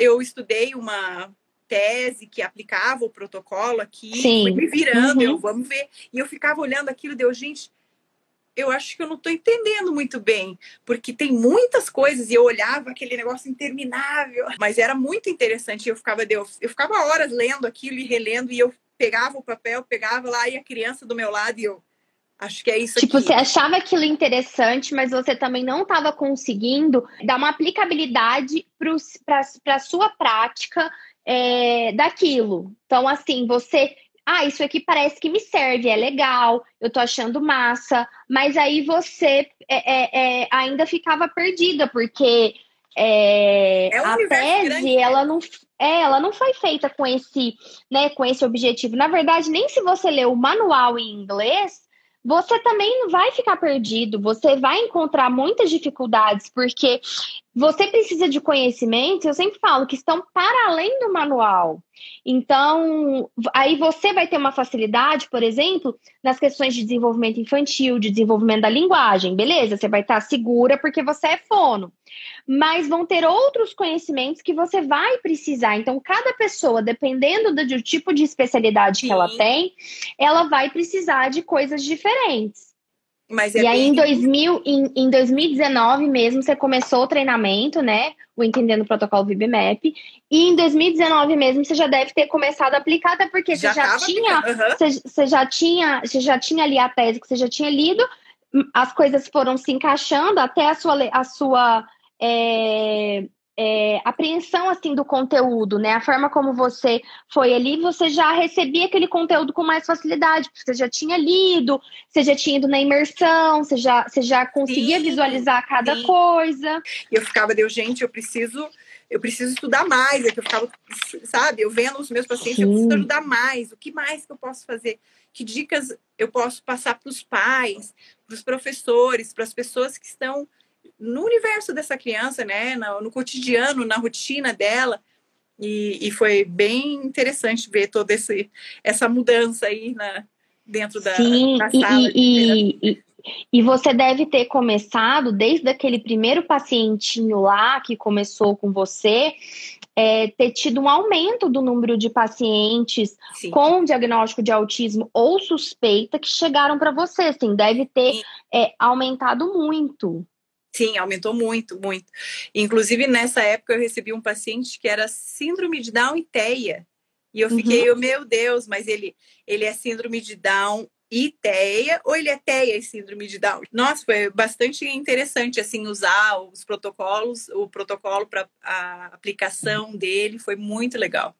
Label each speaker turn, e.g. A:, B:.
A: eu estudei uma tese que aplicava o protocolo aqui, me virando, uhum. eu vamos ver. E eu ficava olhando aquilo, deu, gente, eu acho que eu não estou entendendo muito bem, porque tem muitas coisas e eu olhava aquele negócio interminável, mas era muito interessante. Eu ficava, eu, eu ficava horas lendo aquilo e relendo e eu pegava o papel, pegava lá e a criança do meu lado e eu Acho que é isso
B: Tipo,
A: aqui.
B: você achava aquilo interessante, mas você também não estava conseguindo dar uma aplicabilidade para a sua prática é, daquilo. Então, assim, você. Ah, isso aqui parece que me serve, é legal, eu tô achando massa, mas aí você é, é, é ainda ficava perdida, porque é, é um a tese, grande, né? ela não, é, ela não foi feita com esse, né, com esse objetivo. Na verdade, nem se você ler o manual em inglês, você também não vai ficar perdido, você vai encontrar muitas dificuldades, porque você precisa de conhecimentos, eu sempre falo, que estão para além do manual. Então, aí você vai ter uma facilidade, por exemplo, nas questões de desenvolvimento infantil, de desenvolvimento da linguagem, beleza? Você vai estar segura porque você é fono. Mas vão ter outros conhecimentos que você vai precisar. Então, cada pessoa, dependendo do, do tipo de especialidade Sim. que ela tem, ela vai precisar de coisas diferentes. Mas é e aí, em, 2000, em, em 2019 mesmo, você começou o treinamento, né? O Entendendo o Protocolo VibMap. E em 2019 mesmo, você já deve ter começado a aplicar, até porque já você já tinha. Uhum. Você, você, já tinha. Você já tinha ali a tese que você já tinha lido, as coisas foram se encaixando até a sua. A sua é, é, apreensão assim do conteúdo, né? A forma como você foi ali, você já recebia aquele conteúdo com mais facilidade, porque você já tinha lido, você já tinha ido na imersão, você já, você já conseguia sim, visualizar cada sim. coisa.
A: E eu ficava, deu, gente, eu preciso eu preciso estudar mais, é que eu ficava, sabe, eu vendo os meus pacientes, Sim. eu preciso ajudar mais, o que mais que eu posso fazer? Que dicas eu posso passar para os pais, para os professores, para as pessoas que estão no universo dessa criança, né, no, no cotidiano, na rotina dela. E, e, foi bem interessante ver toda esse, essa mudança aí na, dentro da,
B: Sim,
A: da sala.
B: E, e, e, você deve ter começado desde aquele primeiro pacientinho lá que começou com você, é, ter tido um aumento do número de pacientes Sim. com diagnóstico de autismo ou suspeita que chegaram para você. Assim, deve ter é, aumentado muito.
A: Sim, aumentou muito, muito. Inclusive, nessa época, eu recebi um paciente que era síndrome de Down e TEA. E eu fiquei, uhum. meu Deus, mas ele, ele é síndrome de Down e TEA, ou ele é TEA e síndrome de Down? Nossa, foi bastante interessante, assim, usar os protocolos, o protocolo para a aplicação dele, foi muito legal.